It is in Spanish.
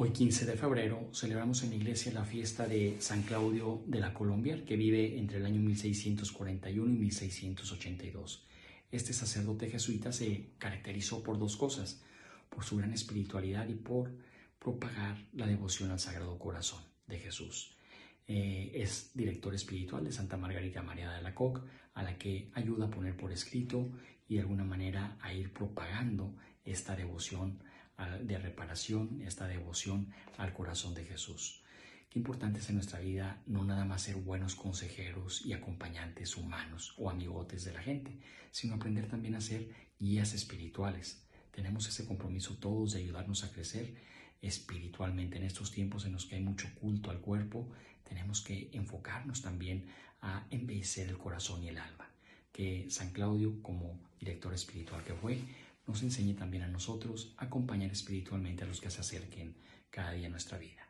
Hoy 15 de febrero celebramos en la iglesia la fiesta de San Claudio de la Colombia, que vive entre el año 1641 y 1682. Este sacerdote jesuita se caracterizó por dos cosas, por su gran espiritualidad y por propagar la devoción al Sagrado Corazón de Jesús. Eh, es director espiritual de Santa Margarita María de la Coque, a la que ayuda a poner por escrito y de alguna manera a ir propagando esta devoción de reparación, esta devoción al corazón de Jesús. Qué importante es en nuestra vida no nada más ser buenos consejeros y acompañantes humanos o amigotes de la gente, sino aprender también a ser guías espirituales. Tenemos ese compromiso todos de ayudarnos a crecer espiritualmente en estos tiempos en los que hay mucho culto al cuerpo. Tenemos que enfocarnos también a embellecer el corazón y el alma. Que San Claudio, como director espiritual que fue, nos enseñe también a nosotros acompañar espiritualmente a los que se acerquen cada día a nuestra vida.